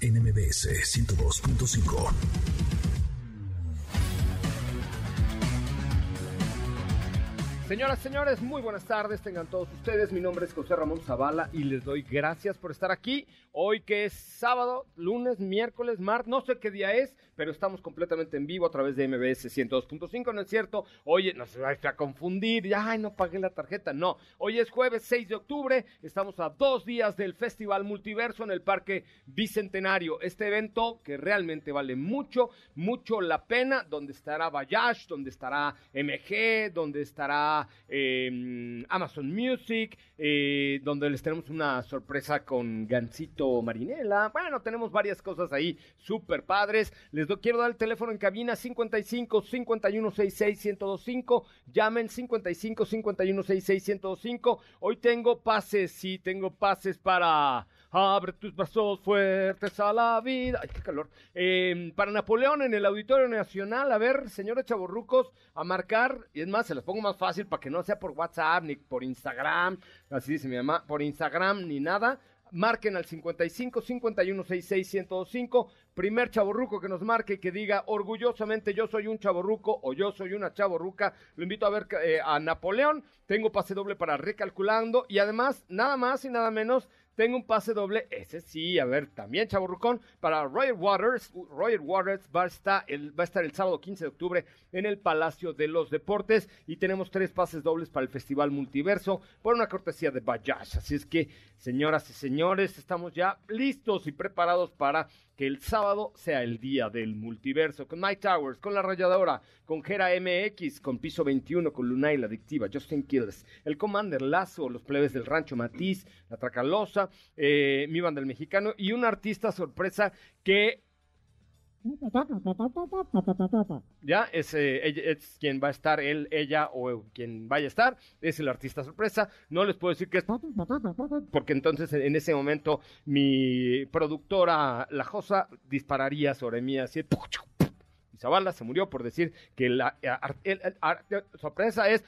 NMBS 102.5. Señoras, señores, muy buenas tardes, tengan todos ustedes. Mi nombre es José Ramón Zavala y les doy gracias por estar aquí. Hoy que es sábado, lunes, miércoles, martes, no sé qué día es, pero estamos completamente en vivo a través de MBS 102.5, ¿no es cierto? Oye, no se vaya a confundir, ay, no pagué la tarjeta, no. Hoy es jueves 6 de octubre, estamos a dos días del Festival Multiverso en el Parque Bicentenario. Este evento que realmente vale mucho, mucho la pena, donde estará Bayash, donde estará MG, donde estará Em, Amazon Music, eh, donde les tenemos una sorpresa con Gancito Marinela. Bueno, tenemos varias cosas ahí súper padres. Les quiero dar el teléfono en cabina 55 51 66 1025. Llamen 55 51 66 1025. Hoy tengo pases, sí, tengo pases para Abre tus brazos fuertes a la vida. Ay, qué calor. Em, para Napoleón en el Auditorio Nacional, a ver, señores chavorrucos, a marcar, y es más, se los pongo más fácil para que no sea por WhatsApp ni por Instagram, así dice mi mamá, por Instagram ni nada. Marquen al 55 51 66 1025. Primer chaborruco que nos marque y que diga orgullosamente yo soy un chaborruco o yo soy una chaborruca. Lo invito a ver eh, a Napoleón. Tengo pase doble para recalculando y además, nada más y nada menos, tengo un pase doble, ese sí, a ver, también Chaburrucón, para Royal Waters. Royal Waters va a, estar el, va a estar el sábado 15 de octubre en el Palacio de los Deportes y tenemos tres pases dobles para el Festival Multiverso por una cortesía de Bayash. Así es que, señoras y señores, estamos ya listos y preparados para que el sábado sea el día del multiverso, con Mike Towers, con La Rayadora, con Gera MX, con Piso 21, con Lunay La Adictiva, Justin Kills, el Commander Lazo, los plebes del Rancho Matiz, La Tracalosa, eh, mi banda mexicano y un artista sorpresa que ya, es, es, quien va a estar, él, ella o quien vaya a estar, es el artista sorpresa. No les puedo decir que es porque entonces en ese momento mi productora La Josa dispararía sobre mí así Zavala se murió por decir que la sorpresa es.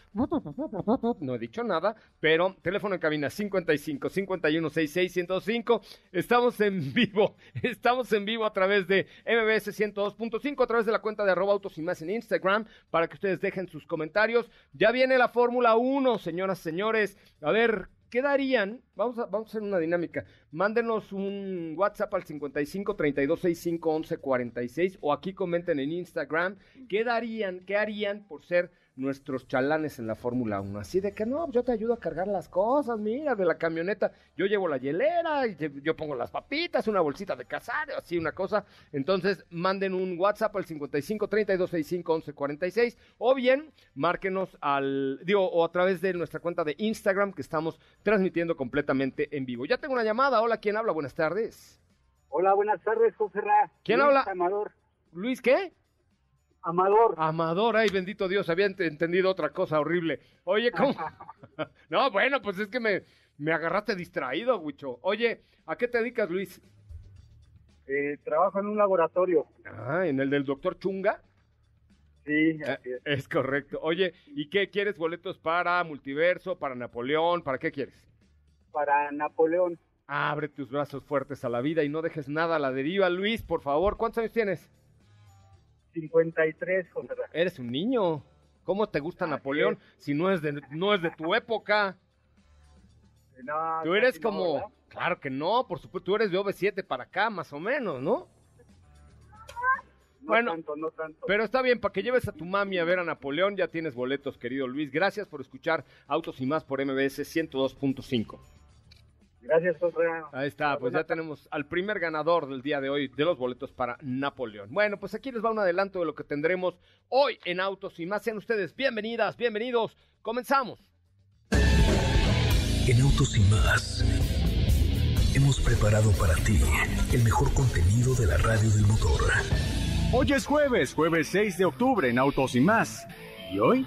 No he dicho nada, pero teléfono en cabina 55 51 66 105. Estamos en vivo, estamos en vivo a través de MBS 102.5, a través de la cuenta de arroba autos y más en Instagram, para que ustedes dejen sus comentarios. Ya viene la Fórmula 1, señoras, señores. A ver, ¿qué darían? Vamos a, vamos a hacer una dinámica. Mándenos un WhatsApp al 55 32 65 11 46 o aquí comenten en Instagram qué darían, qué harían por ser nuestros chalanes en la Fórmula 1. Así de que no, yo te ayudo a cargar las cosas, mira, de la camioneta. Yo llevo la hielera, yo pongo las papitas, una bolsita de cazar, así una cosa. Entonces, manden un WhatsApp al 55 32 65 11 46 o bien márquenos al, digo, o a través de nuestra cuenta de Instagram que estamos transmitiendo completamente en vivo. Ya tengo una llamada. Hola, ¿quién habla? Buenas tardes. Hola, buenas tardes, José Ra. ¿Quién habla? Amador. ¿Luis qué? Amador. Amador, ay, bendito Dios, había entendido otra cosa horrible. Oye, ¿cómo? no, bueno, pues es que me, me agarraste distraído, Wicho. Oye, ¿a qué te dedicas, Luis? Eh, trabajo en un laboratorio. Ah, ¿en el del doctor Chunga? Sí, eh, así es. es correcto. Oye, ¿y qué quieres? ¿Boletos para Multiverso, para Napoleón? ¿Para qué quieres? Para Napoleón. Abre tus brazos fuertes a la vida y no dejes nada a la deriva. Luis, por favor, ¿cuántos años tienes? 53, José. Eres un niño. ¿Cómo te gusta Napoleón si no es de no es de tu época? No, Tú eres no, como, claro que no, por supuesto, tú eres de OV7 para acá, más o menos, ¿no? No bueno, tanto, no tanto. Pero está bien, para que lleves a tu mami a ver a Napoleón, ya tienes boletos, querido Luis. Gracias por escuchar Autos y más por MBS 102.5. Gracias, José. Ahí está, pues ya tenemos al primer ganador del día de hoy de los boletos para Napoleón. Bueno, pues aquí les va un adelanto de lo que tendremos hoy en Autos y más. Sean ustedes bienvenidas, bienvenidos. Comenzamos. En Autos y más hemos preparado para ti el mejor contenido de la radio del motor. Hoy es jueves, jueves 6 de octubre en Autos y más. ¿Y hoy?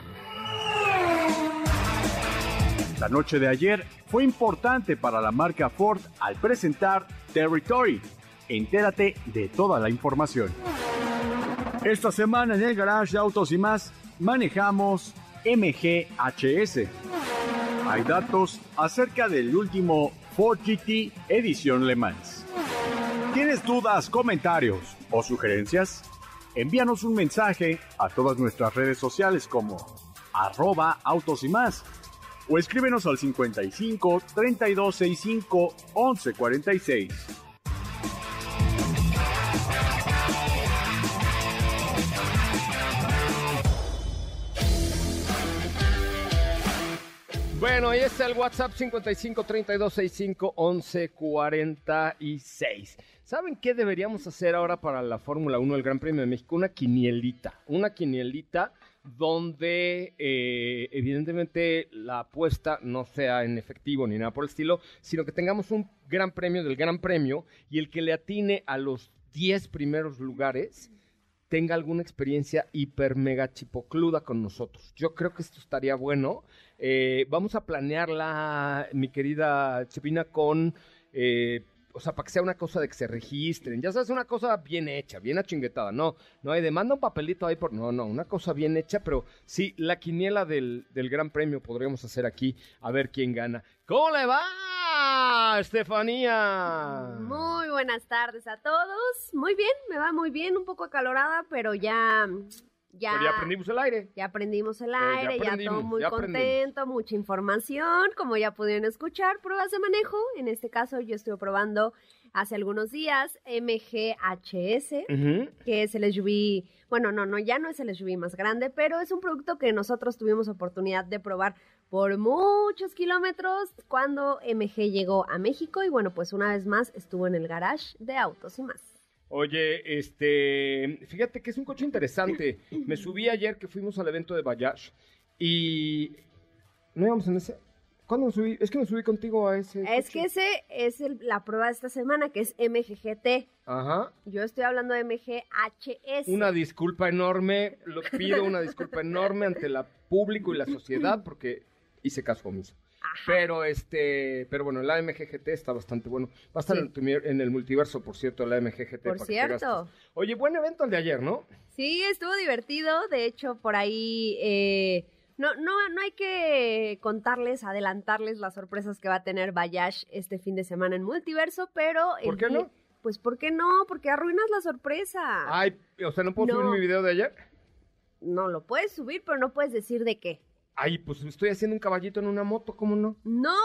La noche de ayer fue importante para la marca Ford al presentar Territory. Entérate de toda la información. Esta semana en el garage de Autos y más manejamos MGHS. Hay datos acerca del último Ford GT Edición Le Mans. ¿Tienes dudas, comentarios o sugerencias? Envíanos un mensaje a todas nuestras redes sociales como arroba autos y más o escríbenos al 55 3265 1146. Bueno, ahí está el WhatsApp 55 32 65 11 46. ¿Saben qué deberíamos hacer ahora para la Fórmula 1 del Gran Premio de México? Una quinielita. Una quinielita donde eh, evidentemente la apuesta no sea en efectivo ni nada por el estilo, sino que tengamos un gran premio del Gran Premio y el que le atine a los 10 primeros lugares tenga alguna experiencia hiper mega chipocluda con nosotros. Yo creo que esto estaría bueno. Eh, vamos a planearla, mi querida Chepina, con, eh, o sea, para que sea una cosa de que se registren. Ya sabes, una cosa bien hecha, bien achinguetada. No, no hay demanda un papelito ahí por. No, no, una cosa bien hecha, pero sí, la quiniela del, del Gran Premio podríamos hacer aquí a ver quién gana. ¿Cómo le va, Estefanía? Muy buenas tardes a todos. Muy bien, me va muy bien, un poco acalorada, pero ya ya Pero ya aprendimos el aire. ya aprendimos el Eh, ya aire, ya, aprendimos, todo muy ya contento, mucha información, como ya pudieron escuchar, pruebas de manejo. En este caso yo estuve probando hace algunos días MGHS, Ujú. que es el SUV, bueno, no, no, ya no es el SUV más grande, pero es un producto que nosotros tuvimos oportunidad de probar por muchos kilómetros cuando MG llegó a México y bueno, pues una vez más estuvo en el garage de autos y más. Oye, este, fíjate que es un coche interesante. Me subí ayer que fuimos al evento de Bayash y no íbamos en ese. ¿Cuándo me subí? Es que me subí contigo a ese. Es coche. que ese es el- la prueba de esta semana, que es MGGT. Ajá. Yo estoy hablando de MGHS. Una disculpa enorme, lo pido una disculpa enorme ante el público y la sociedad porque hice caso omiso. Pero este, pero bueno, el AMGGT está bastante bueno. Va a estar Sí. en, el multiverso, por cierto, el AMGGT. Por cierto. Oye, buen evento el de ayer, ¿no? Sí, estuvo divertido. De hecho, por ahí eh, no, no, no hay que contarles, adelantarles las sorpresas que va a tener Bayash este fin de semana en Multiverso, pero... ¿Por qué día- no? Pues ¿por qué no? Porque arruinas la sorpresa. Ay, o sea, ¿no puedo No. subir mi video de ayer? No lo puedes subir, pero no puedes decir de qué. Ay, pues estoy haciendo un caballito en una moto, ¿cómo no? ¡No!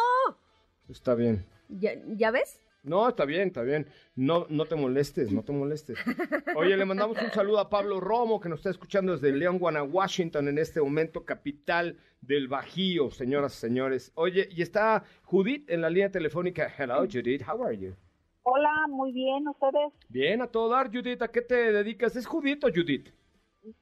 Está bien. ¿Ya, ya ves? No, está bien, está bien. No, no te molestes, no te molestes. Oye, le mandamos un saludo a Pablo Romo, que nos está escuchando desde León, Guana, Washington, en este momento, capital del Bajío, señoras y señores. Oye, y está Judith en la línea telefónica. Hello, Judith, how are you? Hola, muy bien, ustedes Bien, a todo dar, Judith. ¿A qué te dedicas? ¿Es Judith o Judith?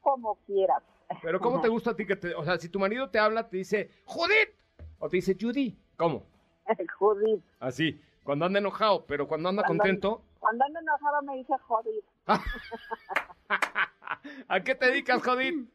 como quieras. Pero ¿cómo te gusta a ti que te... O sea, si tu marido te habla, te dice, Judith, o te dice Judy. ¿Cómo? Judith. Así, cuando anda enojado, pero cuando anda Cuando- contento... Cuando ando enojado me dice Judith. ¿A qué te dedicas, Judith?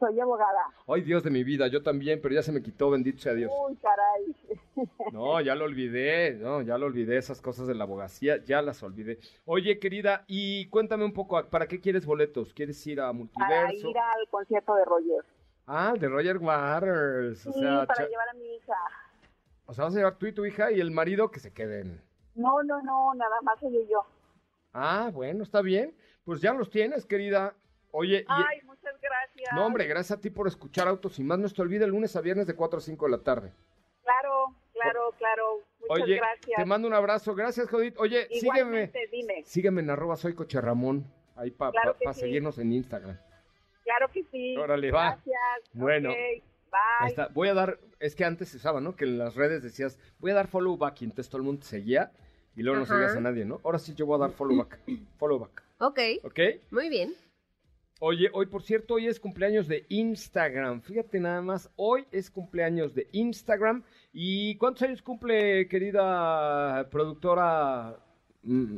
Soy abogada. Ay, Dios de mi vida, yo también, pero ya se me quitó, bendito sea Dios. Uy, caray. No, ya lo olvidé, no, ya lo olvidé, esas cosas de la abogacía, ya las olvidé. Oye, querida, y cuéntame un poco, ¿para qué quieres boletos? ¿Quieres ir a Para Multiverso? ir al concierto de Roger. Ah, de Roger Waters, Sí, o sea, para llevar a mi hija. o sea, vas a llevar tú y tu hija y el marido que se queden. No, no, no, nada más ella y yo. Ah, bueno, está bien, pues ya los tienes, querida. Oye, y... Ay, gracias. No, hombre, gracias a ti por escuchar Autos y más. No te olvides, lunes a viernes de 4 a 5 de la tarde. Claro, claro, claro. Muchas Oye, gracias. te mando un abrazo. Gracias, Judith. Oye, sígueme. Dime. Sígueme en arroba soy coche Ramón. Ahí para Claro que sí. seguirnos en Instagram. Claro que sí. Órale, va. Gracias. Bueno. Ok, Ahí Bye. está. Voy a dar, es que antes se usaba, ¿no? Que en las redes decías, voy a dar follow back y entonces todo el mundo te seguía y luego no seguías a nadie, ¿no? Ahora sí yo voy a dar follow back. Follow back. Ok, ¿Ok? muy bien. Oye, hoy por cierto, hoy es cumpleaños de Instagram. Fíjate nada más, hoy es cumpleaños de Instagram. ¿Y cuántos años cumple, querida productora? Mm,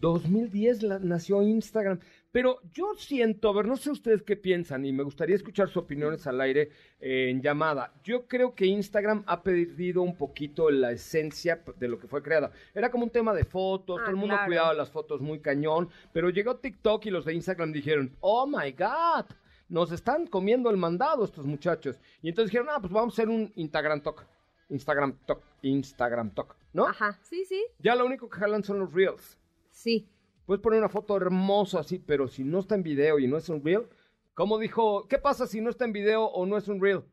2010 la- nació Instagram. Pero yo siento, a ver, no sé ustedes qué piensan y me gustaría escuchar sus opiniones al aire eh, en llamada. Yo creo que Instagram ha perdido un poquito la esencia de lo que fue creada. Era como un tema de fotos, Ah, todo el mundo claro. cuidaba las fotos muy cañón, pero llegó TikTok y los de Instagram dijeron, oh my god, nos están comiendo el mandado estos muchachos. Y entonces dijeron, ah, pues vamos a hacer un Instagram Talk. Instagram Talk, Instagram Talk, ¿no? Ajá, sí, sí, Ya lo único que jalan son los reels. sí. Puedes poner una foto hermosa así, pero si no está en video y no es un reel, ¿cómo dijo? ¿Qué pasa si no está en video o no es un reel?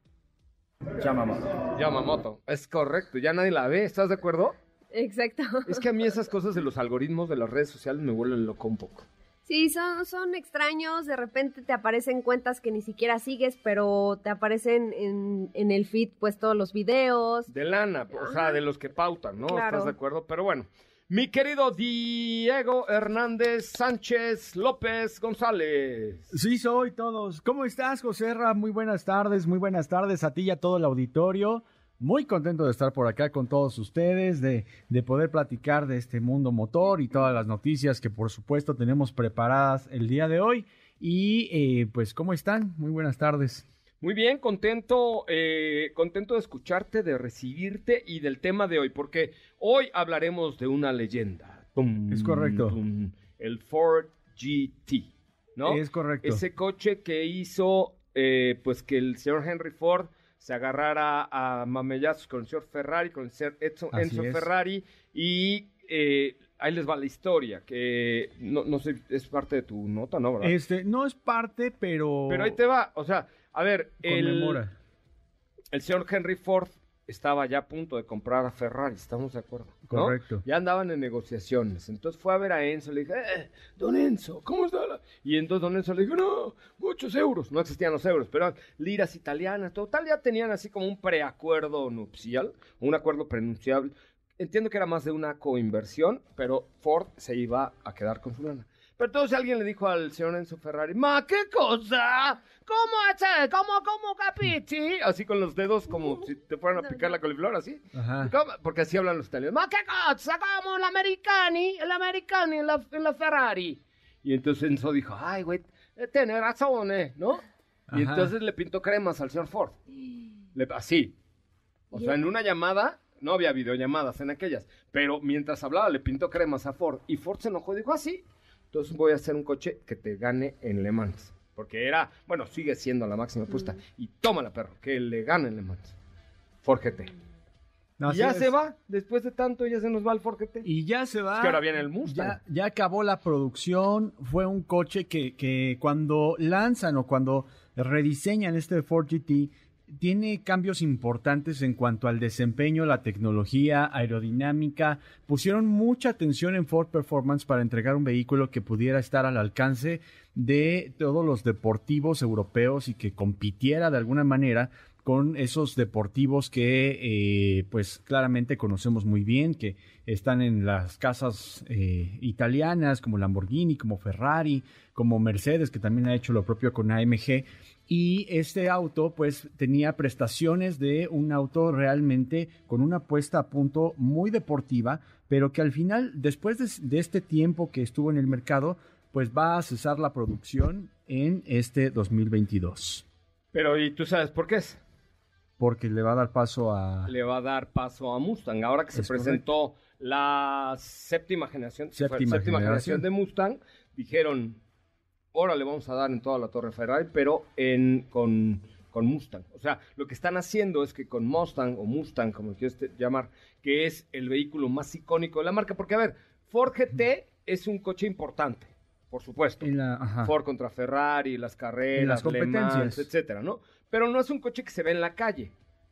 Yamamoto. Yamamoto. Es correcto, ya nadie la ve, ¿estás de acuerdo? Exacto. Es que a mí esas cosas de los algoritmos de las redes sociales me vuelven loco un poco. Sí, son, son extraños, de repente te aparecen cuentas que ni siquiera sigues, pero te aparecen en, en el feed pues todos los videos. De lana, o sea, de los que pautan, ¿no? Claro. ¿Estás de acuerdo? Pero bueno, mi querido Diego Hernández Sánchez López González. Sí, soy todos. ¿Cómo estás, José? Muy buenas tardes, muy buenas tardes a ti y a todo el auditorio. Muy contento de estar por acá con todos ustedes, de, de poder platicar de este mundo motor y todas las noticias que por supuesto tenemos preparadas el día de hoy. Y eh, pues, ¿cómo están? Muy buenas tardes. Muy bien, contento, eh, contento de escucharte, de recibirte y del tema de hoy, porque hoy hablaremos de una leyenda. Tum, Es correcto. tum, el Ford GT, ¿no? Es correcto. Ese coche que hizo, eh, pues que el señor Henry Ford se agarrara a mamellazos con el señor Ferrari, con el señor Así Enzo es. Ferrari, y eh, ahí les va la historia, que no, no sé, es parte de tu nota, ¿no? ¿verdad? Este, no es parte, pero... Pero ahí te va, o sea, a ver, el, señor Henry Ford estaba ya a punto de comprar a Ferrari, estamos de acuerdo. ¿no? Correcto. Ya andaban en negociaciones. Entonces fue a ver a Enzo, le dije, eh, don Enzo, ¿cómo está? la-?" Y entonces don Enzo le dijo, no, muchos euros. No existían los euros, pero liras italianas, total, ya tenían así como un preacuerdo nupcial, un acuerdo prenunciable. Entiendo que era más de una coinversión, pero Ford se iba a quedar con su lana. Pero entonces alguien le dijo al señor Enzo Ferrari, ma, ¿qué cosa? ¿Cómo hace? ¿Cómo, cómo capiti? Así con los dedos como si te fueran a picar la coliflor, así. Porque así hablan los italianos. Ma, ¿qué cosa? ¿Cómo el americani? El americani en la, en la Ferrari. Y entonces Enzo dijo, ay, güey, eh, tiene razón, ¿eh? ¿No? Y Ajá. entonces le pintó cremas al señor Ford. Le- así. O sea, en una llamada, no había videollamadas en aquellas, pero mientras hablaba le pintó cremas a Ford y Ford se enojó y dijo, así, entonces voy a hacer un coche que te gane en Le Mans. Porque era, bueno, sigue siendo la máxima apuesta. Y tómala, perro, que le gane en Le Mans. No, y ya se va, después de tanto ya se nos va el Ford GT. Y ya se va. Es que ahora viene el Mustang. Ya, ya acabó la producción. Fue un coche que, que cuando lanzan o cuando rediseñan este Ford GT, tiene cambios importantes en cuanto al desempeño, la tecnología, aerodinámica. Pusieron mucha atención en Ford Performance para entregar un vehículo que pudiera estar al alcance de todos los deportivos europeos y que compitiera de alguna manera con esos deportivos que eh, pues claramente conocemos muy bien, que están en las casas eh, italianas como Lamborghini, como Ferrari, como Mercedes, que también ha hecho lo propio con AMG. Y este auto pues tenía prestaciones de un auto realmente con una puesta a punto muy deportiva, pero que al final, después de, de este tiempo que estuvo en el mercado, pues va a cesar la producción en este 2022. Pero, ¿y tú sabes por qué es? Porque le va a dar paso a... Le va a dar paso a Mustang. Ahora que se Es presentó la séptima generación, Séptima generación. de Mustang, dijeron, ahora le vamos a dar en toda la torre Ferrari, pero en, con, con Mustang. O sea, lo que están haciendo es que con Mustang, o Mustang, como quieras te- llamar, que es el vehículo más icónico de la marca, porque a ver, Ford GT es un coche importante, por supuesto. la-. Ford contra Ferrari, las carreras, las Mans, competencias. etcétera, ¿no? Pero no es un coche que se ve en la calle.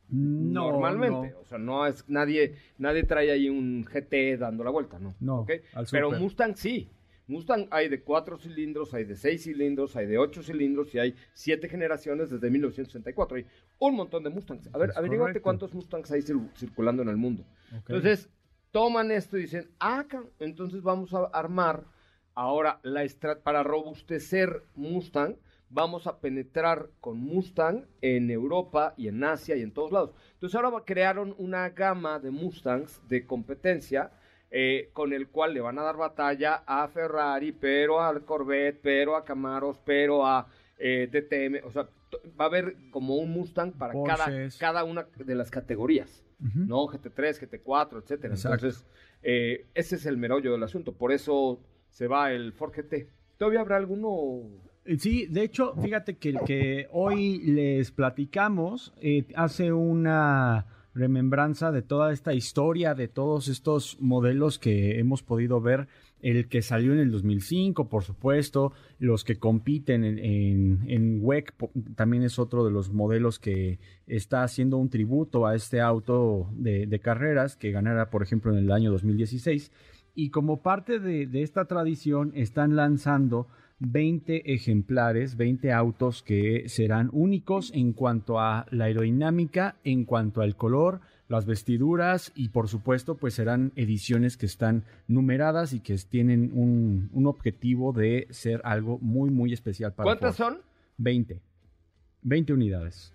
No, normalmente. no. O sea, no es nadie, nadie trae ahí un GT dando la vuelta, ¿no? No, ¿Ok? al Pero. Mustang sí. Mustang hay de cuatro cilindros, hay de seis cilindros, hay de ocho cilindros y hay siete generaciones desde 1964. Hay un montón de Mustangs. A ver, Es averíguate correcto. cuántos Mustangs hay cir- circulando en el mundo. Entonces, toman esto y dicen, ah, entonces vamos a armar ahora la para robustecer Mustang, vamos a penetrar con Mustang en Europa y en Asia y en todos lados. Entonces ahora crearon una gama de Mustangs de competencia eh, con el cual le van a dar batalla a Ferrari, pero al Corvette, pero a Camaros, pero a eh, DTM. O sea, va a haber como un Mustang para cada, Porsches. cada una de las categorías. Ujú. ¿no? GT3, GT4, etcétera. Entonces, eh, ese es el merollo del asunto. Por eso se va el Ford GT. ¿Todavía habrá alguno? Eh, Sí, de hecho, fíjate que el que hoy les platicamos eh, hace una remembranza de toda esta historia, de todos estos modelos que hemos podido ver. El que salió en el 2005, por supuesto, los que compiten en, en, en WEC también es otro de los modelos que está haciendo un tributo a este auto de, de carreras que ganara, por ejemplo, en el año 2016. Y como parte de, de esta tradición, están lanzando 20 ejemplares, 20 autos que serán únicos en cuanto a la aerodinámica, en cuanto al color, las vestiduras y por supuesto pues serán ediciones que están numeradas y que tienen un, un objetivo de ser algo muy muy especial para ¿Cuántas Ford. son? 20. 20 unidades.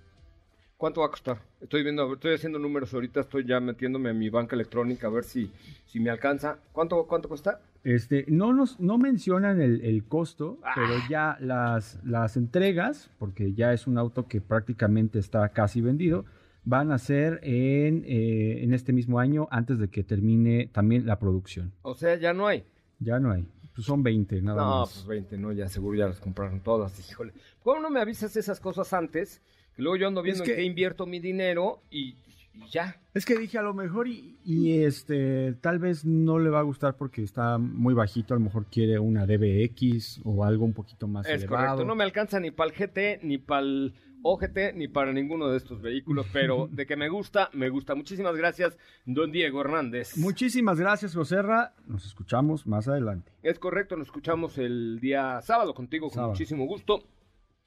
¿Cuánto va a costar? Estoy viendo, estoy haciendo números ahorita, estoy ya metiéndome a mi banca electrónica a ver si, si me alcanza. ¿Cuánto, cuánto cuesta? Este, no nos no mencionan el, el costo, Ah. pero ya las, las entregas, porque ya es un auto que prácticamente está casi vendido, van a ser en, eh, en este mismo año antes de que termine también la producción. O sea, ya no hay. Ya no hay. Pues son 20 nada No, más. pues 20, no, ya seguro ya las compraron todas. Híjole. ¿Cómo no me avisas esas cosas antes? Que luego yo ando viendo Es en que- qué invierto mi dinero y, y ya. Es que dije a lo mejor y, y, este tal vez no le va a gustar porque está muy bajito, a lo mejor quiere una DBX o algo un poquito más Es elevado. correcto, no me alcanza ni para el GT, ni para el OGT, ni para ninguno de estos vehículos, pero de que me gusta, me gusta. Muchísimas gracias, don Diego Hernández. Muchísimas gracias, Joserra. Nos escuchamos más adelante. Es correcto, nos escuchamos el día sábado contigo con Sábado. muchísimo gusto.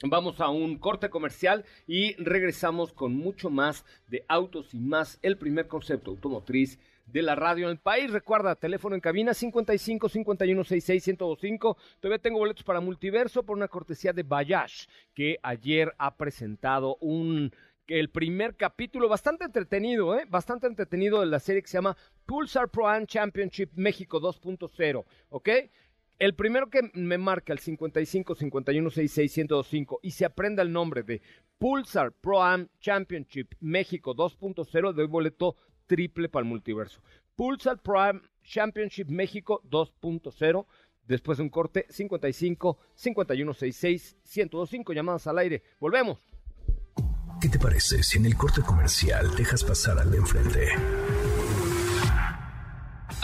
Vamos a un corte comercial y regresamos con mucho más de autos y más, el primer concepto automotriz de la radio en el país. Recuerda, teléfono en cabina 55 51 66 1025. Todavía tengo boletos para Multiverso por una cortesía de Bayash, que ayer ha presentado un el primer capítulo bastante entretenido, ¿eh? bastante entretenido de la serie que se llama Pulsar Pro Am Championship México 2.0, ¿ok? El primero que me marca el 55 51 66 1025 y se aprenda el nombre de Pulsar Pro Am Championship México 2.0 de boleto triple para el multiverso. Pulsar Pro Am Championship México 2.0 después de un corte 55 51 66 1025 llamadas al aire. Volvemos. ¿Qué te parece si en el corte comercial dejas pasar al de enfrente?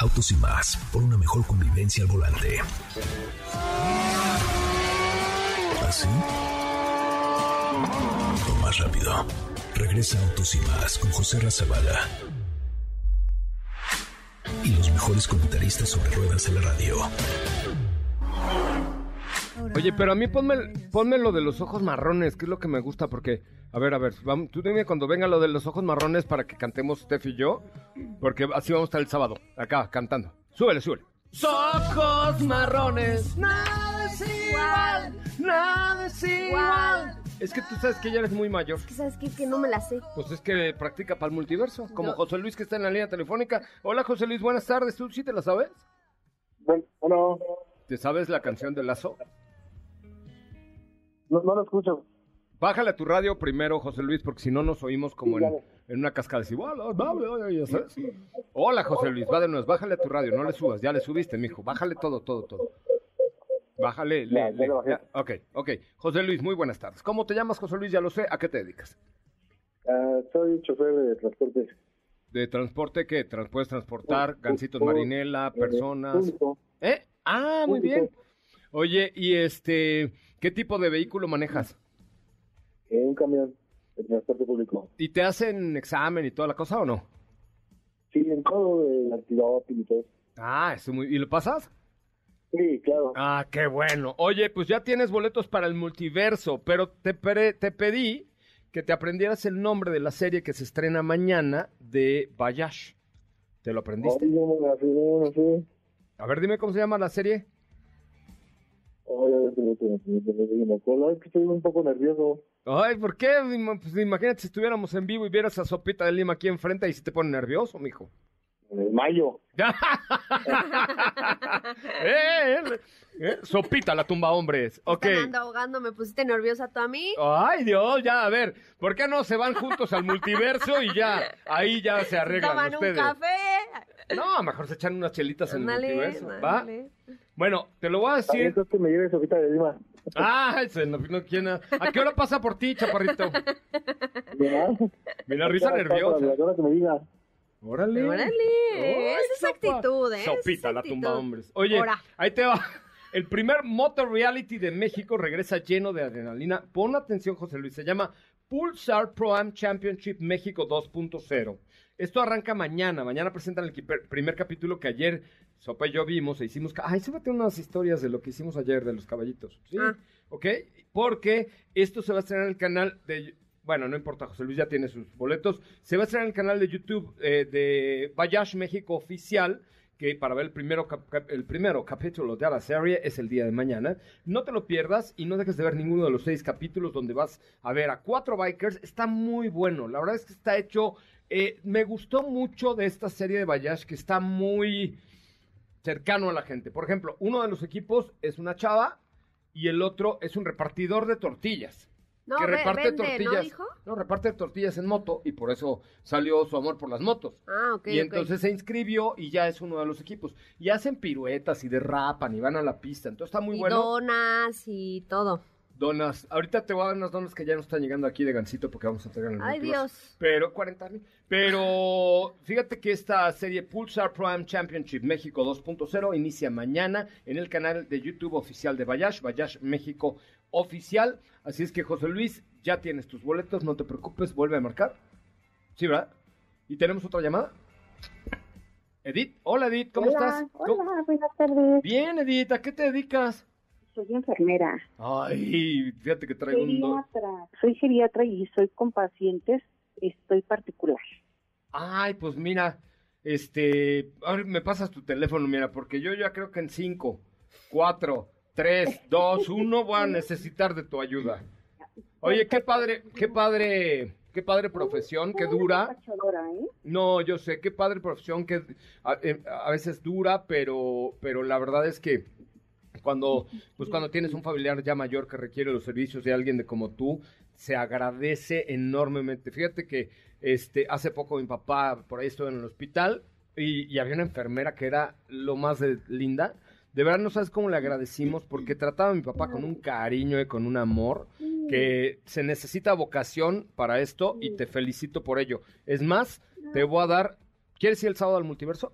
Autos y más, por una mejor convivencia al volante. ¿Así? O más rápido. Regresa Autos y más con José Razabala. Y los mejores comentaristas sobre ruedas en la radio. Oye, pero a mí ponme, ponme lo de los ojos marrones, que es lo que me gusta, porque, a ver, a ver, vamos, tú dime cuando venga lo de los ojos marrones para que cantemos Steph y yo, porque así vamos a estar el sábado, acá, cantando. Súbele, súbele. Ojos marrones, nada es igual, nada es igual. Es que tú sabes que ya eres muy mayor. Es que, ¿Sabes qué? Que no me la sé. Pues es que practica para el multiverso, como No. José Luis que está en la línea telefónica. Hola José Luis, buenas tardes, ¿tú sí te la sabes? Bueno, no, ¿Te sabes la canción de Lazo? No, no lo escucho. Bájale a tu radio primero, José Luis, porque si no nos oímos como Sí, en, en una cascada. Así, "Hola, bla, bla, bla", ya sabes. Hola, José Luis, va de nuevo, bájale a tu radio, no le subas, ya le subiste, mijo, bájale todo, todo, todo. Bájale, le, Ya, le- le bajé. ya, Ok, ok. José Luis, muy buenas tardes. ¿Cómo te llamas, José Luis? Ya lo sé, ¿a qué te dedicas? Ah, soy chofer de transporte. ¿De transporte qué? Trans- ¿Puedes transportar Pu- gancitos pu- marinela, eh, personas? público. ¿Eh? Ah, muy Público. bien. Oye, y este, ¿qué tipo de vehículo manejas? Un camión. el transporte público. ¿Y te hacen examen y toda la cosa o no? Sí, en todo el antidoping y todo. Ah, eso muy... ¿y lo pasas? Sí, claro. Ah, qué bueno. Oye, pues ya tienes boletos para el multiverso, pero te, pre- te pedí que te aprendieras el nombre de la serie que se estrena mañana de Bayash. ¿Te lo aprendiste? Ay, no no. A ver, dime cómo se llama la serie. Es que estoy un poco nervioso. Ay, ¿por qué? Pues imagínate si estuviéramos en vivo y vieras a Sopita de Lima aquí enfrente y si te pone nervioso, mijo. En mayo. eh, eh, eh, Sopita la tumba hombres. Ok. Están ando ahogando, me pusiste nerviosa tú a mí. Ay, Dios, ya, a ver, ¿por qué no se van juntos al multiverso y ya, ahí ya se arreglan Toman un ustedes? café. No, mejor se echan unas chelitas en el multiverso, ¿va? Bueno, te lo voy a Ah, decir. entonces que me lleves ahorita de Lima. Ah, ese no, no quién- ¿A qué hora pasa por ti, chaparrito? Mira, risa nerviosa. la hora que me diga. Órale. Órale, esa es actitud, ¿eh? Sopita, es la tumba hombres. Oye, Ahora. ahí te va. El primer motor reality de México regresa lleno de adrenalina. Pon atención, José Luis. Se llama Pulsar Pro Am Championship México 2.0. Esto arranca mañana. Mañana presentan el primer capítulo que ayer Sopa y yo vimos e hicimos. Ay, súbete unas historias de lo que hicimos ayer de los caballitos. ¿Sí? Ah. ¿Ok? Porque esto se va a estrenar en el canal de. Bueno, no importa, José Luis ya tiene sus boletos. Se va a estrenar en el canal de YouTube eh, de Bayash México Oficial que para ver el primero, el primero capítulo de la serie es el día de mañana. No te lo pierdas y no dejes de ver ninguno de los seis capítulos donde vas a ver a cuatro bikers. Está muy bueno. La verdad es que está hecho. Eh, me gustó mucho de esta serie de Bayash que está muy cercano a la gente. Por ejemplo, uno de los equipos es una chava y el otro es un repartidor de tortillas No, que reparte vende, tortillas. ¿no, dijo? No, reparte tortillas en moto y por eso salió su amor por las motos. Ah, ok, y entonces se inscribió y ya es uno de los equipos. Y hacen piruetas y derrapan y van a la pista. Entonces está muy y bueno. donas y todo. Donas. Ahorita te voy a dar unas donas que ya no están llegando aquí de Gancito porque vamos a entregar en el Ay. Dios. Pero 40 mil. Pero fíjate que esta serie Pulsar Prime Championship México 2.0 inicia mañana en el canal de YouTube oficial de Bayash, Bayash México Oficial. Así es que José Luis, ya tienes tus boletos, no te preocupes, vuelve a marcar. Sí, ¿verdad? ¿Y tenemos otra llamada? Edith, hola Edith, ¿cómo estás? ¿Cómo- Hola, buenas tardes. Bien, Edith, ¿a qué te dedicas? Soy enfermera. Ay, fíjate que traigo un... do- Geriatra. Soy geriatra y soy con pacientes. Estoy particular. Ay, pues mira, este, ahora me pasas tu teléfono, mira, porque yo ya creo que en 5, 4, 3, 2, 1 voy a necesitar de tu ayuda. Oye, qué padre, qué padre, qué padre profesión, qué dura. ¿eh? No, yo sé, qué padre profesión, que a, eh, a veces dura, pero, pero la verdad es que cuando, pues cuando tienes un familiar ya mayor que requiere los servicios de alguien de como tú, se agradece enormemente. Fíjate que este, hace poco mi papá, por ahí estuvo en el hospital y, y había una enfermera que era lo más de- linda. De verdad no sabes cómo le agradecimos porque trataba a mi papá con un cariño y con un amor que se necesita vocación para esto y te felicito por ello. Es más, te voy a dar... ¿Quieres ir el sábado al multiverso?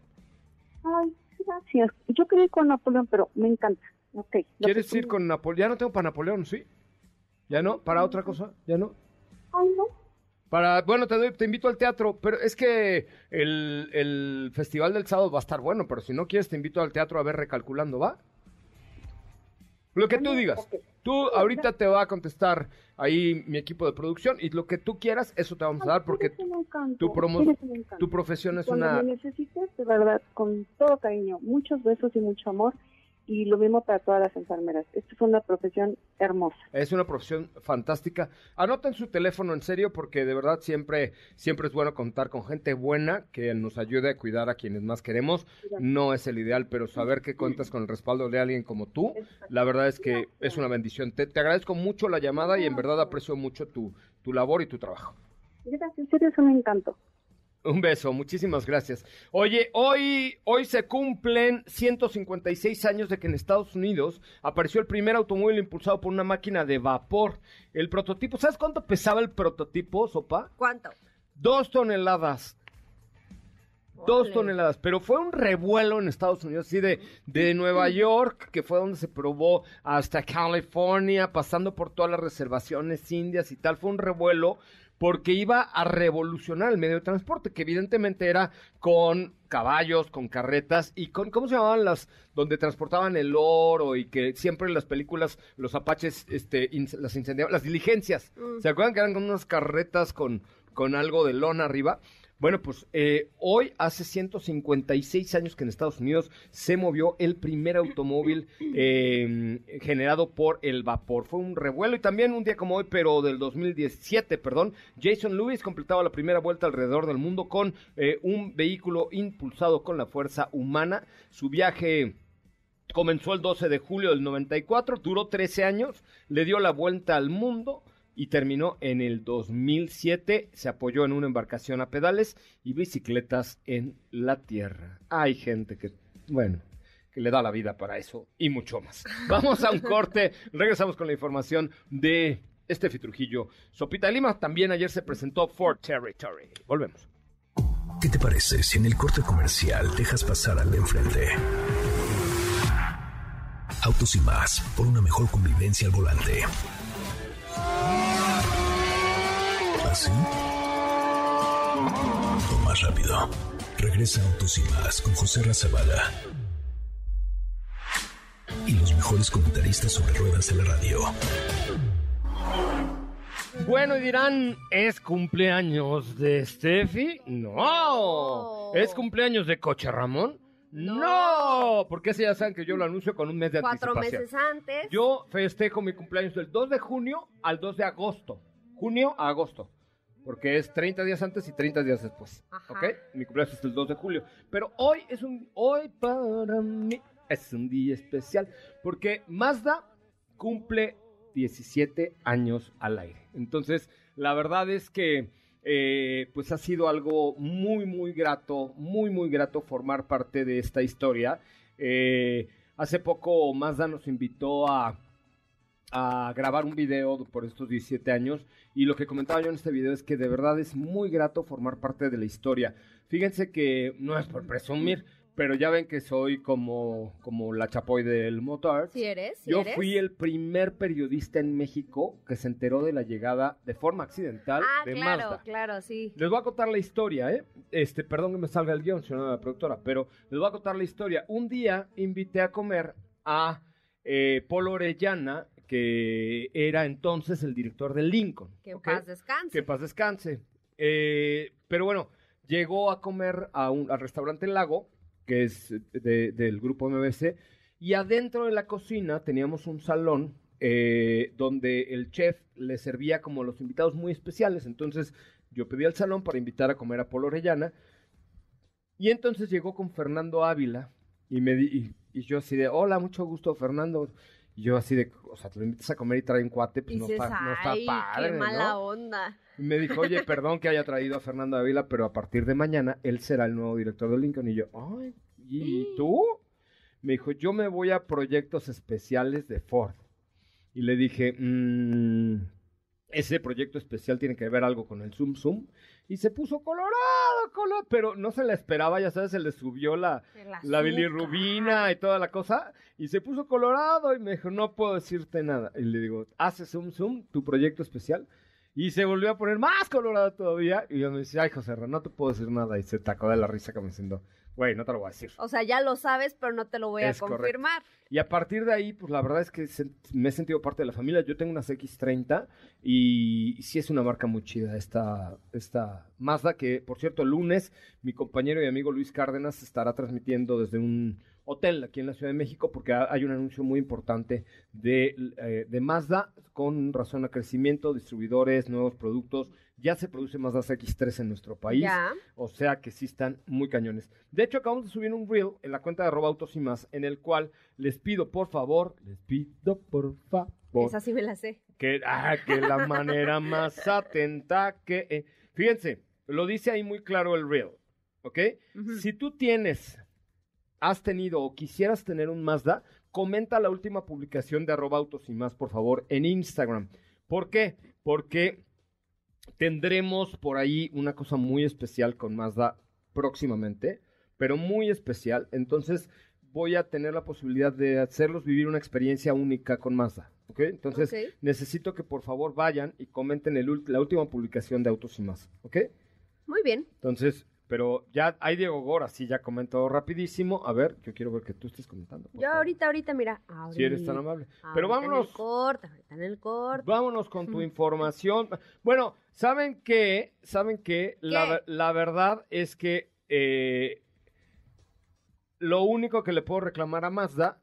Ay, gracias. Yo quería ir con Napoleón, pero me encanta. ¿Quieres ir con Napoleón? Ya no tengo para Napoleón, ¿sí? ¿Ya no? ¿Para otra cosa? ¿Ya no? Ay, no. Para, bueno, te, doy- te invito al teatro, pero es que el, el festival del sábado va a estar bueno, pero si no quieres te invito al teatro a ver recalculando, ¿va? Lo que tú digas. Tú ahorita te va a contestar ahí mi equipo de producción y lo que tú quieras, eso te vamos a dar porque tu, promo- tu profesión es Cuando una... me necesites, de verdad, con todo cariño, muchos besos y mucho amor. Y lo mismo para todas las enfermeras. Esta es una profesión hermosa. Es una profesión fantástica. Anoten su teléfono en serio porque de verdad siempre, siempre es bueno contar con gente buena que nos ayude a cuidar a quienes más queremos. No es el ideal, pero saber que cuentas con el respaldo de alguien como tú, la verdad es que es una bendición. Te, te agradezco mucho la llamada y en verdad aprecio mucho tu, tu labor y tu trabajo. Gracias, eres un encanto. Un beso, muchísimas gracias. Oye, hoy, hoy se cumplen 156 años de que en Estados Unidos apareció el primer automóvil impulsado por una máquina de vapor. El prototipo, ¿sabes cuánto pesaba el prototipo, Sopa? ¿Cuánto? Dos toneladas. Dos toneladas, pero fue un revuelo en Estados Unidos, así de, de Nueva York, que fue donde se probó, hasta California, pasando por todas las reservaciones indias y tal. Fue un revuelo porque iba a revolucionar el medio de transporte, que evidentemente era con caballos, con carretas y con, ¿cómo se llamaban las, donde transportaban el oro y que siempre en las películas los apaches, este, in- las incendiaban, las diligencias, Mm. ¿se acuerdan que eran con unas carretas con, con algo de lona arriba? Bueno, pues eh, hoy hace 156 años que en Estados Unidos se movió el primer automóvil eh, generado por el vapor. Fue un revuelo y también un día como hoy, pero del 2017, perdón, Jason Lewis completaba la primera vuelta alrededor del mundo con eh, un vehículo impulsado con la fuerza humana. Su viaje comenzó el 12 de julio del 94, duró 13 años, le dio la vuelta al mundo y terminó en el 2007. Se apoyó en una embarcación a pedales y bicicletas en la tierra. Hay gente que, bueno, que le da la vida para eso y mucho más. Vamos a un corte, regresamos con la información de Estefi Trujillo. Sopita de Lima también ayer se presentó Ford Territory. Volvemos. ¿Qué te parece si en el corte comercial dejas pasar al de enfrente? Autos y más, por una mejor convivencia al volante. ¿Así? O más rápido. Regresa Autos y más con José Razabala. Y los mejores comentaristas sobre ruedas de la radio. Bueno, y dirán, ¿es cumpleaños de Steffi? No. No. ¿Es cumpleaños de Coche Ramón? No. No. Porque ese ya saben que yo lo anuncio con un mes de Cuatro anticipación. meses antes. Yo festejo mi cumpleaños del 2 de junio al 2 de agosto. Junio a agosto. Porque es 30 días antes y 30 días después. Ajá. ¿Ok? Mi cumpleaños es el 2 de julio. Pero hoy es un. Hoy para mí es un día especial. Porque Mazda cumple 17 años al aire. Entonces, la verdad es que. eh, pues ha sido algo muy, muy grato, muy, muy grato formar parte de esta historia. Eh, hace poco Mazda nos invitó a, a grabar un video por estos 17 años y lo que comentaba yo en este video es que de verdad es muy grato formar parte de la historia. Fíjense que no es por presumir, pero ya ven que soy como, como la chapoy del motor. Si eres, si Yo eres. fui el primer periodista en México que se enteró de la llegada de forma accidental Ah, de claro, Mazda. claro, sí. Les voy a contar la historia, ¿eh? Este, perdón que me salga el guion, señora la productora, pero les voy a contar la historia. Un día invité a comer a eh, Polo Orellana, que era entonces el director de Lincoln. Que paz descanse. Que paz descanse. Eh, pero bueno, llegó a comer a un, al restaurante Lago, que es de- del grupo MBC, y adentro de la cocina teníamos un salón eh, donde el chef le servía como los invitados muy especiales. Entonces yo pedí al salón para invitar a comer a Polo Orellana. Y entonces llegó con Fernando Ávila y, me di- y, y yo así de, hola, mucho gusto, Fernando. Y yo así de, o sea, te lo invitas a comer y trae un cuate, pues Y no, dices, está, no está padre, qué mala ¿no? onda. Y me dijo, oye, perdón que haya traído a Fernando Ávila, pero a partir de mañana él será el nuevo director de Lincoln. Y yo, ay, ¿y tú? Me dijo, yo me voy a proyectos especiales de Ford. Y le dije, "Mm, ese proyecto especial tiene que ver algo con el Zoom Zoom. Y se puso colorado, colorado, pero no se la esperaba, ya sabes, se le subió la, la bilirrubina y toda la cosa, y se puso colorado y me dijo, no puedo decirte nada. Y le digo, hace zoom zoom, tu proyecto especial. Y se volvió a poner más colorado todavía. Y yo me decía, ay, José, Ra, no te puedo decir nada. Y se tacó de la risa como diciendo, güey, no te lo voy a decir. O sea, ya lo sabes, pero no te lo voy a Es correcto. confirmar. Y a partir de ahí, pues la verdad es que se- me he sentido parte de la familia. Yo tengo unas X30 y sí es una marca muy chida esta, esta Mazda que, por cierto, el lunes mi compañero y amigo Luis Cárdenas estará transmitiendo desde un hotel aquí en la Ciudad de México porque ha- hay un anuncio muy importante de, eh, de Mazda con razón a crecimiento, distribuidores, nuevos productos. Ya se produce Mazda X3 en nuestro país. Ya. O sea que sí están muy cañones. De hecho, acabamos de subir un reel en la cuenta de arroba autos y más, en el cual les pido por favor, les pido por favor, Esa sí me la sé. que, ah, que la manera más atenta que... eh, Fíjense, lo dice ahí muy claro el reel, ¿ok? Si tú tienes, has tenido o quisieras tener un Mazda, comenta la última publicación de arroba autos y más, por favor, en Instagram. ¿Por qué? Porque tendremos por ahí una cosa muy especial con Mazda próximamente, pero muy especial. Entonces, voy a tener la posibilidad de hacerlos vivir una experiencia única con Mazda. ¿Ok? Entonces, necesito que por favor vayan y comenten el la última publicación de Autos y Más. ¿Ok? Muy bien. Entonces, pero ya hay Diego Gora, sí, ya comentó rapidísimo. A ver, yo quiero ver que tú estés comentando. Yo favor. ahita, ahorita, mira. Si eres tan ahorita- amable. Pero ahorita En vámonos. el corte, ahorita en el corte. Vámonos con tu información. Bueno, ¿saben qué? ¿Saben qué? La, la verdad es que eh, lo único que le puedo reclamar a Mazda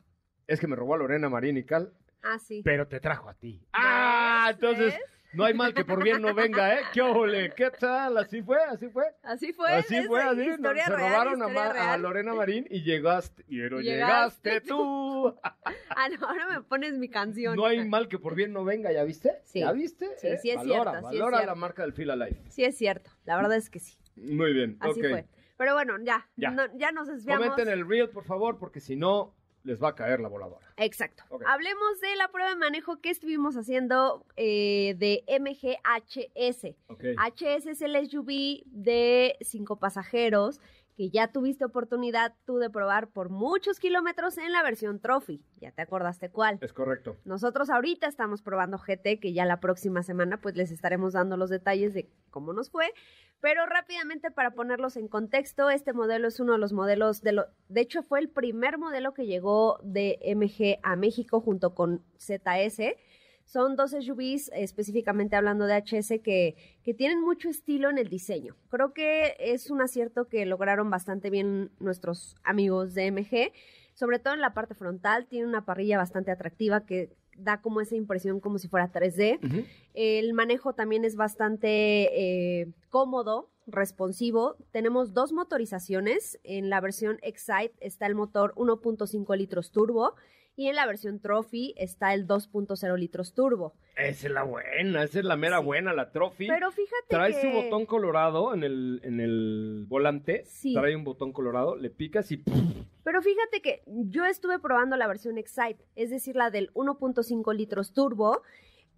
es que me robó a Lorena Marín y Cal, Ah, sí. pero te trajo a ti. ¡Ah! Entonces, ¿Ves? No hay mal que por bien no venga, ¿eh? ¿Qué ole? ¿Qué tal? ¿Así fue? ¿Así fue? Así fue. Así fue, así. ¿no? Historia Se real, robaron a, historia Ma- a real. Lorena Marín y llegaste. Pero Llegaste llegaste tú. Ah, no, ahora me pones mi canción. No hay mal que por bien no venga, ¿ya viste? Sí. ¿Ya viste? Sí, ¿Eh? sí es valora, cierto, sí es Valora cierto. la marca del Fila Life. Sí, es cierto. La verdad es que sí. Muy bien, Así fue. Pero bueno, ya. Ya. no- ya nos desviamos. Comenten el reel, por favor, porque si no, les va a caer la voladora. Exacto. Hablemos de la prueba de manejo que estuvimos haciendo eh, de MGHS. Ok. HS es el SUV de cinco pasajeros que ya tuviste oportunidad tú de probar por muchos kilómetros en la versión Trophy. Ya te acordaste cuál. Es correcto. Nosotros ahorita estamos probando GT, que ya la próxima semana pues les estaremos dando los detalles de cómo nos fue. Pero rápidamente para ponerlos en contexto, este modelo es uno de los modelos de lo, de hecho fue el primer modelo que llegó de MG a México junto con ZS. Son dos SUVs, específicamente hablando de HS, que, que tienen mucho estilo en el diseño. Creo que es un acierto que lograron bastante bien nuestros amigos de MG, sobre todo en la parte frontal. Tiene una parrilla bastante atractiva que da como esa impresión como si fuera 3D. Ujú. El manejo también es bastante eh, cómodo, responsivo. Tenemos dos motorizaciones. En la versión Excite está el motor 1.5 litros turbo y en la versión Trophy está el 2.0 litros turbo. Esa es la buena, esa es la mera Sí. buena, la Trophy. Pero fíjate Trae que... su botón colorado en el, en el volante. Sí. Trae un botón colorado, le picas y... Pero fíjate que yo estuve probando la versión Excite, es decir, la del 1.5 litros turbo,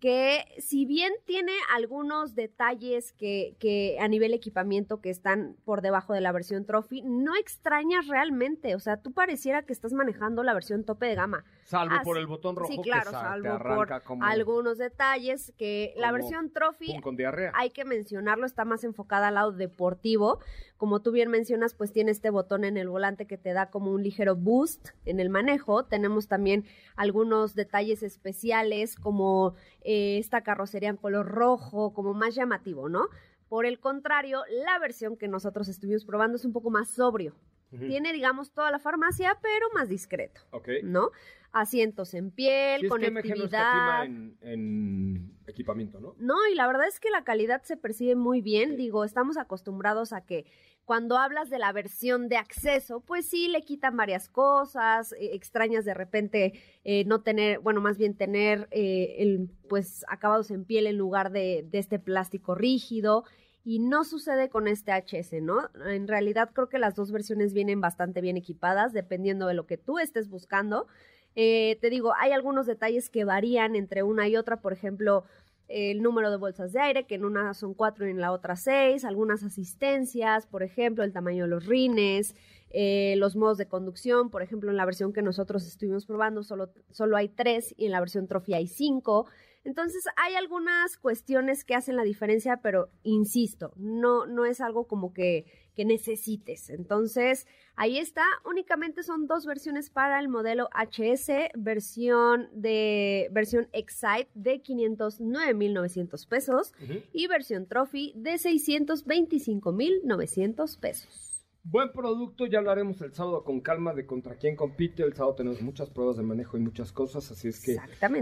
que si bien tiene algunos detalles que, que a nivel equipamiento que están por debajo de la versión Trophy, no extrañas realmente. O sea, tú pareciera que estás manejando la versión tope de gama. Salvo por el botón rojo sí, que claro, te salvo por como, algunos detalles que la versión Trophy con diarrea. hay que mencionarlo, está más enfocada al lado deportivo. Como tú bien mencionas, pues tiene este botón en el volante que te da como un ligero boost en el manejo. Tenemos también algunos detalles especiales como eh, esta carrocería en color rojo, como más llamativo, ¿no? Por el contrario, la versión que nosotros estuvimos probando es un poco más sobrio. Tiene, digamos, toda la farmacia, pero más discreto, Ok. ¿no? Asientos en piel, Sí, es que MG no conectividad. en, en equipamiento, ¿no? No, y la verdad es que la calidad se percibe muy bien. Digo, estamos acostumbrados a que cuando hablas de la versión de acceso, pues sí, le quitan varias cosas, eh, extrañas de repente eh, no tener, bueno, más bien tener eh, el, pues acabados en piel en lugar de, de este plástico rígido. Y no sucede con este HS, ¿no? En realidad creo que las dos versiones vienen bastante bien equipadas, dependiendo de lo que tú estés buscando. Eh, te digo, hay algunos detalles que varían entre una y otra, por ejemplo, el número de bolsas de aire, que en una son cuatro y en la otra seis, algunas asistencias, por ejemplo, el tamaño de los rines, eh, los modos de conducción, por ejemplo, en la versión que nosotros estuvimos probando solo, solo hay tres y en la versión Trophy hay cinco. Entonces hay algunas cuestiones que hacen la diferencia, pero insisto, no, no es algo como que, que necesites. Entonces, ahí está. Únicamente son dos versiones para el modelo HS, versión de versión Excite de 509.900 pesos Ujú. y versión Trophy de 625.900 pesos. Buen producto, ya hablaremos el sábado con calma de contra quién compite. El sábado tenemos muchas pruebas de manejo y muchas cosas, así es que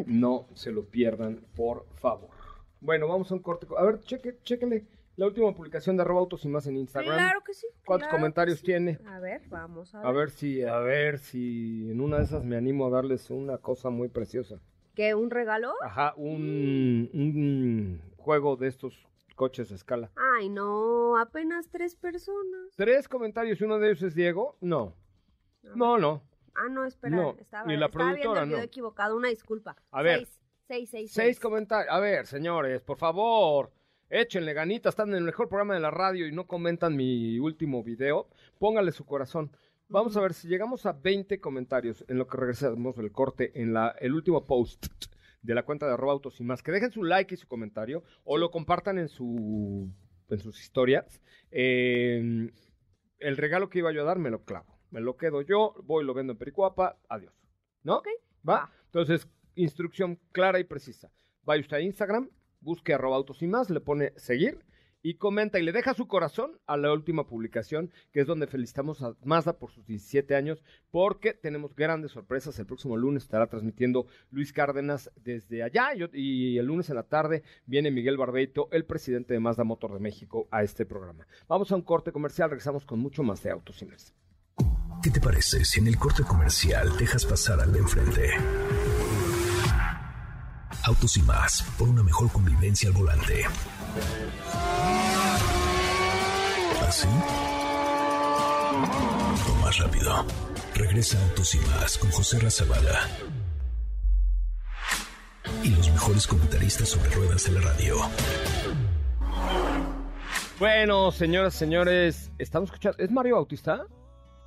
no se lo pierdan, por favor. Bueno, vamos a un corte. A ver, cheque, chequele la última publicación de arroba autos y más en Instagram. Claro que sí. ¿Cuántos claro comentarios sí. tiene? A ver, vamos a ver. A ver si, a ver si en una de esas me animo a darles una cosa muy preciosa. ¿Qué? ¿Un regalo? Ajá, un, un juego de estos coches a escala. Ay, no, apenas tres personas. Tres comentarios y uno de ellos es Diego. No. No, no. Ah, no, espera, No, estaba, ni la estaba viendo productora, el video no. equivocado, una disculpa. A ver. Seis, seis, seis. Seis comentarios. A ver, señores, por favor, échenle ganitas. Están en el mejor programa de la radio y no comentan mi último video. Póngale su corazón. Vamos a ver si llegamos a 20 comentarios en lo que regresamos del corte en la, el último post de la cuenta de arroba autos y más. Que dejen su like y su comentario o lo compartan en, su, en sus historias. Eh, el regalo que iba yo a dar me lo clavo. Me lo quedo yo, voy, lo vendo en Pericuapa, adiós. ¿No? Ok. ¿Va? Va. Entonces, instrucción clara y precisa. Vaya usted a Instagram, busque arroba autos y más, le pone seguir y comenta y le deja su corazón a la última publicación, que es donde felicitamos a Mazda por sus 17 años, porque tenemos grandes sorpresas. El próximo lunes estará transmitiendo Luis Cárdenas desde allá y el lunes en la tarde viene Miguel Barbeito, el presidente de Mazda Motor de México, a este programa. Vamos a un corte comercial, regresamos con mucho más de Autos y. ¿Qué te parece si en el corte comercial dejas pasar al de enfrente? Autos y más, por una mejor convivencia al volante. ¿Así? O más rápido. Regresa Autos y más con José Razabala. Y los mejores comentaristas sobre ruedas de la radio. Bueno, señoras, señores, estamos escuchando. ¿Es Mario Bautista?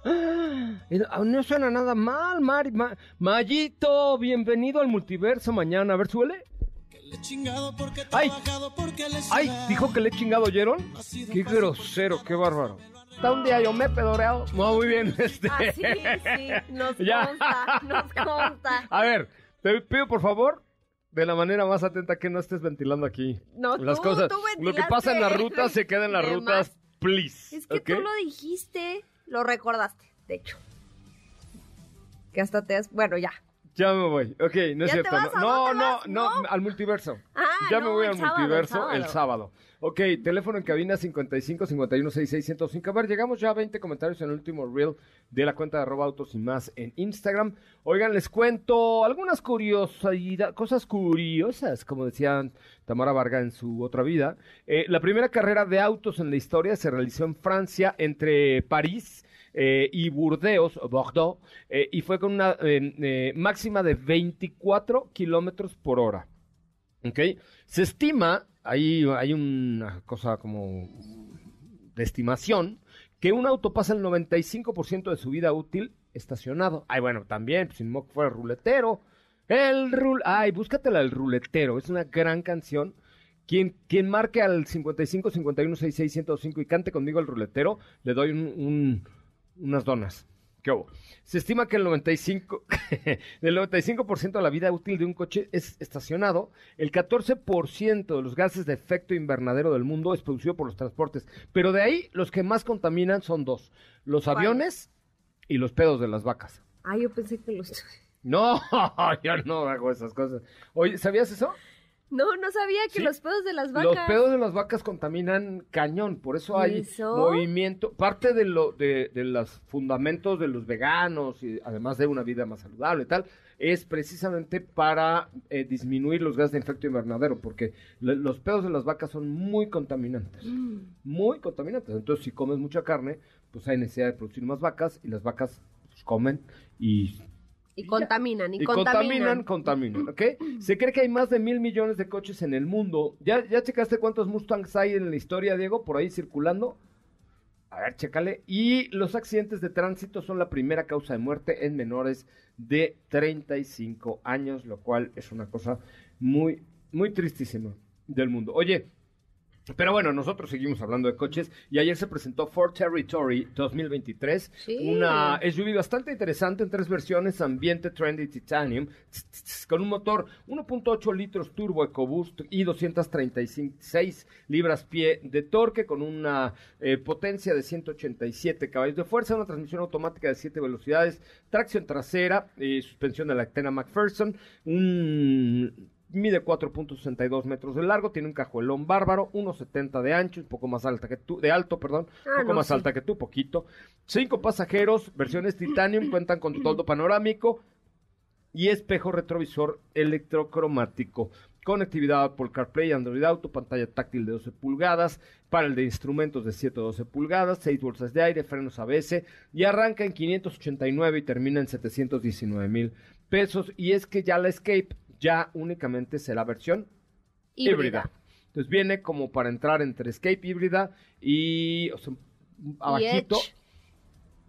¡Ah! No suena nada mal, Mari. Ma- Mayito, bienvenido al multiverso mañana. A ver, suele. ¡Ay! ¡Ay! ¿Dijo que le he chingado, oyeron? ¡Qué grosero, qué bárbaro! Está un día yo me he pedoreado. No, muy bien. Este. Ah, sí, sí, nos Ya. consta, nos consta. A ver, te pido por favor, de la manera más atenta, que no estés ventilando aquí. No, las tú, cosas. tú Lo que pasa en las rutas se queda en las rutas, más. please. Es que tú lo dijiste, lo recordaste, de hecho. Que hasta te has... Bueno, ya. Ya me voy. Ok, no es ¿Ya te cierto. no, no, vas? no, ¿No? al multiverso. Ah, ya me voy el al sábado, el multiverso el sábado. sábado. Ok, teléfono en cabina 55 51 66 105. A ver, llegamos ya a 20 comentarios en el último reel de la cuenta de arroba autos y más en Instagram. Oigan, les cuento algunas curiosidades, cosas curiosas, como decía Tamara Varga en su otra vida. Eh, la primera carrera de autos en la historia se realizó en Francia entre París eh, y Burdeos, Bordeaux, eh, y fue con una eh, eh, máxima de 24 kilómetros por hora. ¿Ok? Se estima, ahí hay una cosa como de estimación, que un auto pasa el 95% de su vida útil estacionado. Ay, bueno, también, pues, sin que fuera ruletero. El rul... Ay, búscatela el ruletero, es una gran canción. Quien, quien marque al 55 51 66 105 y cante conmigo el ruletero, le doy un- unas donas. ¿Qué hubo? Se estima que el 95, del 95% de la vida útil de un coche es estacionado. El 14% de los gases de efecto invernadero del mundo es producido por los transportes. Pero de ahí, los que más contaminan son dos: los ¿Cuál? aviones y los pedos de las vacas. Ah, yo pensé que los... No, yo no hago esas cosas. Oye, ¿sabías eso? No, no sabía que Sí. los pedos de las vacas... Los pedos de las vacas contaminan cañón, por eso hay ¿Eso? movimiento, parte de lo de, de los fundamentos de los veganos y además de una vida más saludable y tal, es precisamente para eh, disminuir los gases de efecto invernadero, porque le- los pedos de las vacas son muy contaminantes, Mm. muy contaminantes. Entonces, si comes mucha carne, pues hay necesidad de producir más vacas y las vacas pues, comen y Y contaminan, y, y contaminan, contaminan, ¿ok? Se cree que hay más de mil millones de coches en el mundo. ¿Ya, ¿Ya checaste cuántos Mustangs hay en la historia, Diego, por ahí circulando? A ver, chécale. Y los accidentes de tránsito son la primera causa de muerte en menores de 35 años, lo cual es una cosa muy, muy tristísima del mundo. Oye, pero bueno, nosotros seguimos hablando de coches y ayer se presentó Ford Territory 2023, Sí. una SUV bastante interesante en tres versiones, ambiente, trendy, titanium, con un motor 1.8 litros turbo EcoBoost y 236 libras-pie de torque con una eh, potencia de 187 caballos de fuerza, una transmisión automática de 7 velocidades, tracción trasera, eh, suspensión de la Actena McPherson, un Mide 4.62 metros de largo, tiene un cajuelón bárbaro, 1.70 de ancho, un poco más alta que tú, de alto, perdón, un Ah, poco no, más sí. alta que tú, poquito. Cinco pasajeros, versiones titanium, cuentan con toldo panorámico y espejo retrovisor electrocromático. Conectividad Apple CarPlay, Android Auto, pantalla táctil de 12 pulgadas, panel de instrumentos de 7 a 12 pulgadas, 6 bolsas de aire, frenos ABS y arranca en 589 y termina en 719 mil pesos. Y es que ya la Escape ya únicamente será versión híbrida. Híbrida. Entonces viene como para entrar entre Escape híbrida y o sea, abajito.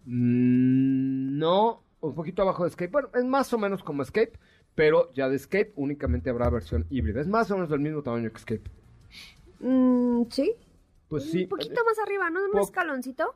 Mm, no, un poquito abajo de Escape. Bueno, es más o menos como Escape, pero ya de Escape únicamente habrá versión híbrida. Es más o menos del mismo tamaño que Escape. Mm, sí. Pues sí. Un poquito más arriba, ¿no? Un escaloncito.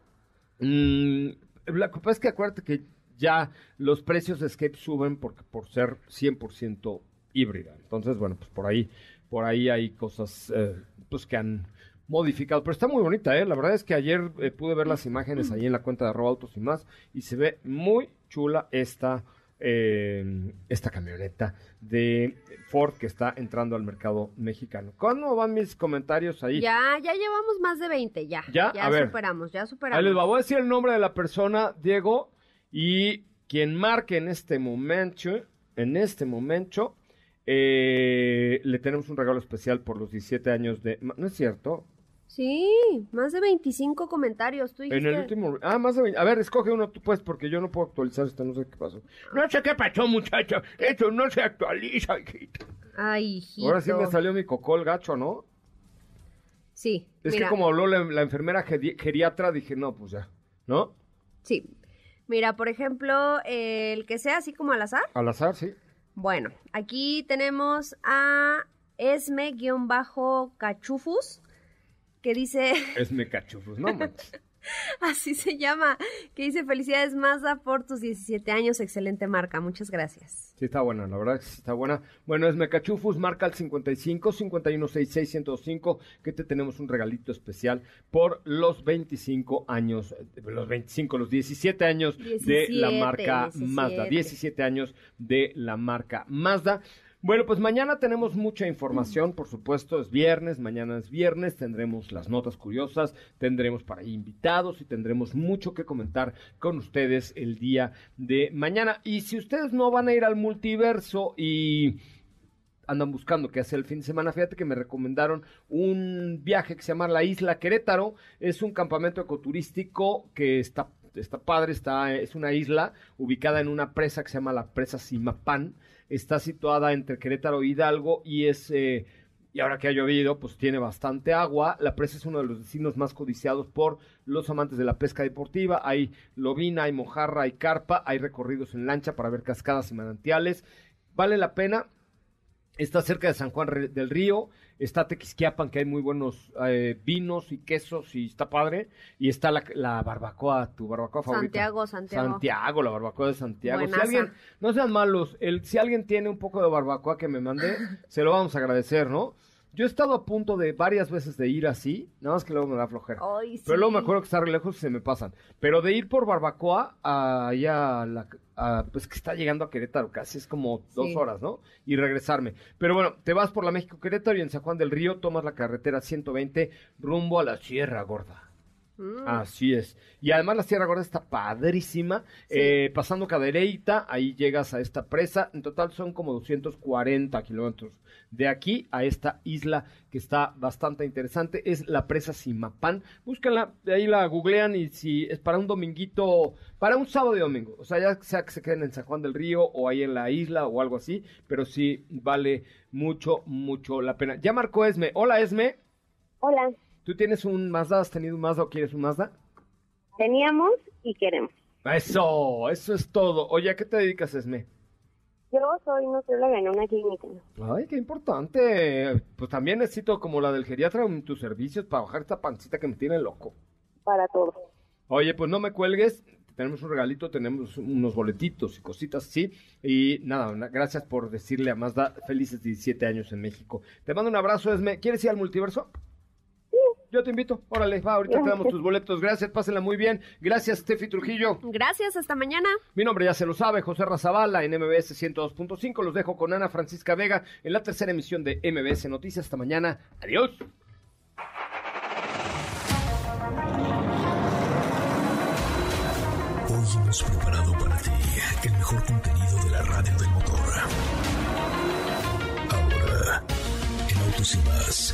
Mm, la culpa es que acuérdate que ya los precios de Escape suben porque por ser 100% híbrida. Entonces, bueno, pues por ahí, por ahí hay cosas eh, pues que han modificado. Pero está muy bonita, ¿eh? La verdad es que ayer eh, pude ver las imágenes ahí en la cuenta de arroba autos y más y se ve muy chula esta, eh, esta camioneta de Ford que está entrando al mercado mexicano. ¿Cuándo van mis comentarios ahí? Ya, ya llevamos más de 20, ya. ¿Ya? A ver. superamos, ya Ahí superamos. les va, voy a decir el nombre de la persona, Diego, y quien marque en este momento, en este momento, eh, le tenemos un regalo especial por los 17 años de... ¿No es cierto? Sí, más de 25 comentarios. Tú En el último... Ah, más de 20. A ver, escoge uno tú, pues, porque yo no puedo actualizar esto, no sé qué pasó. No sé qué pasó, muchacho. Esto no se actualiza, hijito. Ay, hijito. Ahora sí me salió mi cocol gacho, ¿no? Sí, Es mira, que como habló la, la enfermera geri- geriatra, dije, no, pues ya, ¿no? sí. Mira, por ejemplo, eh, el que sea así como al azar. Al azar, sí. Bueno, aquí tenemos a Esme-Cachufus, que dice, Es me cachufos, no manches. así se llama, que dice, felicidades Mazda por tus 17 años, excelente marca, muchas gracias. Sí, está buena, la verdad que sí está buena. Bueno, es Mecachufus, marca el 55 5166 105, que te tenemos un regalito especial por los 25 años, los 25, los 17 años de la 17, marca 17. Mazda, 17 años de la marca Mazda. Bueno, pues mañana tenemos mucha información, por supuesto, es viernes, mañana es viernes, tendremos las notas curiosas, tendremos para invitados y tendremos mucho que comentar con ustedes el día de mañana. Y si ustedes no van a ir al multiverso y andan buscando qué hacer el fin de semana, fíjate que me recomendaron un viaje que se llama la Isla Querétaro, es un campamento ecoturístico que está está padre, está es una isla ubicada en una presa que se llama la presa Simapán, está situada entre Querétaro e Hidalgo y es eh, y ahora que ha llovido, pues tiene bastante agua. La presa es uno de los destinos más codiciados por los amantes de la pesca deportiva. Hay lobina, hay mojarra, hay carpa, hay recorridos en lancha para ver cascadas y manantiales. Vale la pena. Está cerca de San Juan del Río, está Tequisquiapan, que hay muy buenos eh, vinos y quesos y está padre. Y está la, la barbacoa, tu barbacoa favorita. Santiago, Santiago. Santiago, la barbacoa de Santiago. Si alguien, no sean malos, el, si alguien tiene un poco de barbacoa que me mande, se lo vamos a agradecer, ¿no? Yo he estado a punto de varias veces de ir así, nada más que luego me da flojera. Ay, Pero luego sí. me acuerdo que está re lejos y se me pasan. Pero de ir por barbacoa a, allá a la, a- pues que está llegando a Querétaro, casi es como dos Sí. horas, ¿no? Y regresarme. Pero bueno, te vas por la México Querétaro y en San Juan del Río tomas la carretera 120 rumbo a la Sierra Gorda. Mm. Así es. Y además la Sierra Gorda está padrísima. Sí. Eh, pasando Cadereyta, ahí llegas a esta presa. En total son como 240 kilómetros de aquí a esta isla que está bastante interesante. Es la presa Simapán. Búscanla, de ahí la googlean y si es para un dominguito, para un sábado y domingo. O sea, ya sea que se queden en San Juan del Río o ahí en la isla o algo así. Pero sí vale mucho, mucho la pena. Ya marcó Esme. Hola Esme. Hola, ¿Tú tienes un Mazda? ¿Has tenido un Mazda o quieres un Mazda? teníamos y queremos. Eso, eso es todo. Oye, ¿a qué te dedicas, Esme? Yo soy nutrióloga en una clínica. Ay, qué importante. Pues también necesito, como la del geriatra, en tus servicios para bajar esta pancita que me tiene loco. para todo. Oye, pues no me cuelgues. Tenemos un regalito, tenemos unos boletitos y cositas así. Y nada, gracias por decirle a Mazda felices 17 años en México. Te mando un abrazo, Esme. ¿Quieres ir al multiverso? Yo te invito. Órale, va, ahorita te damos tus boletos. Gracias, pásenla muy bien. Gracias, Steffi Trujillo. Gracias, hasta mañana. Mi nombre ya se lo sabe, José Razabala en MBS 102.5. Los dejo con Ana Francisca Vega en la tercera emisión de MBS Noticias. Hasta mañana. Adiós. Hoy hemos preparado para ti el mejor contenido de la radio del motor. Ahora, en Autos y más,